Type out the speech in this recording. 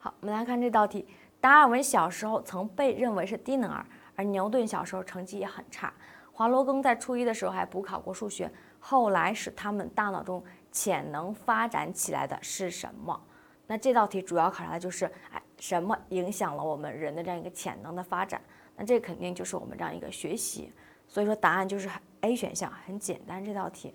好，我们来看这道题。达尔文小时候曾被认为是低能儿，而牛顿小时候成绩也很差。华罗庚在初一的时候还补考过数学，后来使他们大脑中潜能发展起来的是什么？那这道题主要考察的就是，哎，什么影响了我们人的这样一个潜能的发展？那这肯定就是我们这样一个学习。所以说答案就是 a 选项，很简单，这道题。